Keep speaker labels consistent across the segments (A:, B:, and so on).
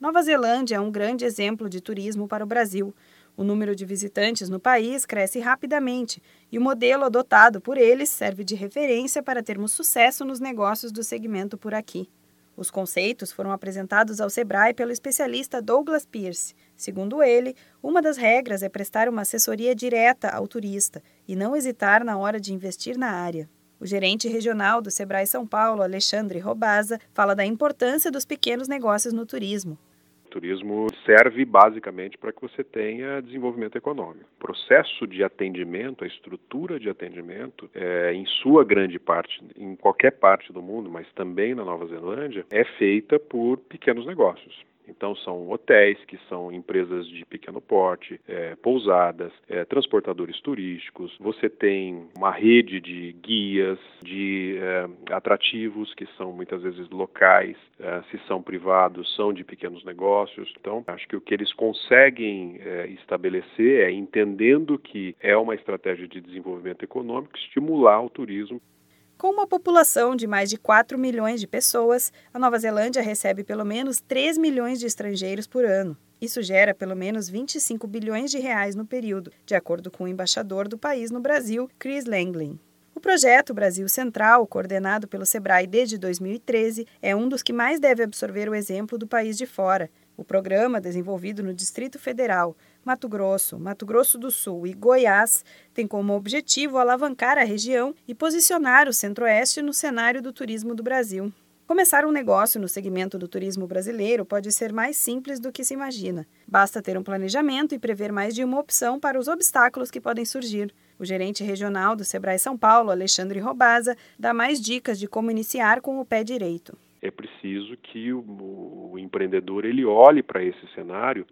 A: Nova Zelândia é um grande exemplo de turismo para o Brasil. O número de visitantes no país cresce rapidamente e o modelo adotado por eles serve de referência para termos sucesso nos negócios do segmento por aqui. Os conceitos foram apresentados ao Sebrae pelo especialista Douglas Pierce. Segundo ele, uma das regras é prestar uma assessoria direta ao turista e não hesitar na hora de investir na área. O gerente regional do Sebrae São Paulo, Alexandre Robaza, fala da importância dos pequenos negócios no turismo.
B: Turismo serve basicamente para que você tenha desenvolvimento econômico. O processo de atendimento, a estrutura de atendimento, é, em sua grande parte, em qualquer parte do mundo, mas também na Nova Zelândia, é feita por pequenos negócios. Então, são hotéis, que são empresas de pequeno porte, é, pousadas, é, transportadores turísticos. Você tem uma rede de guias, de é, atrativos, que são muitas vezes locais, é, se são privados, são de pequenos negócios. Então, acho que o que eles conseguem é, estabelecer é, entendendo que é uma estratégia de desenvolvimento econômico, estimular o turismo.
A: Com uma população de mais de 4 milhões de pessoas, a Nova Zelândia recebe pelo menos 3 milhões de estrangeiros por ano. Isso gera pelo menos 25 bilhões de reais no período, de acordo com o embaixador do país no Brasil, Chris Langlin. O projeto Brasil Central, coordenado pelo Sebrae desde 2013, é um dos que mais deve absorver o exemplo do país de fora. O programa, desenvolvido no Distrito Federal, Mato Grosso, Mato Grosso do Sul e Goiás tem como objetivo alavancar a região e posicionar o Centro-Oeste no cenário do turismo do Brasil. Começar um negócio no segmento do turismo brasileiro pode ser mais simples do que se imagina. Basta ter um planejamento e prever mais de uma opção para os obstáculos que podem surgir. O gerente regional do Sebrae São Paulo, Alexandre Robaza, dá mais dicas de como iniciar com o pé direito.
B: É preciso que o, o empreendedor ele olhe para esse cenário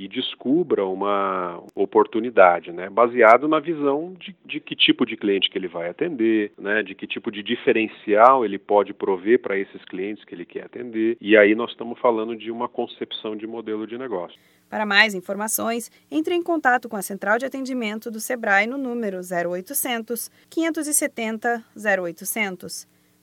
B: e descubra uma oportunidade, né, baseado na visão de, de, que tipo de cliente que ele vai atender, né, de que tipo de diferencial ele pode prover para esses clientes que ele quer atender. E aí nós estamos falando de uma concepção de modelo de negócio.
A: Para mais informações, entre em contato com a Central de Atendimento do Sebrae no número 0800 570 0800.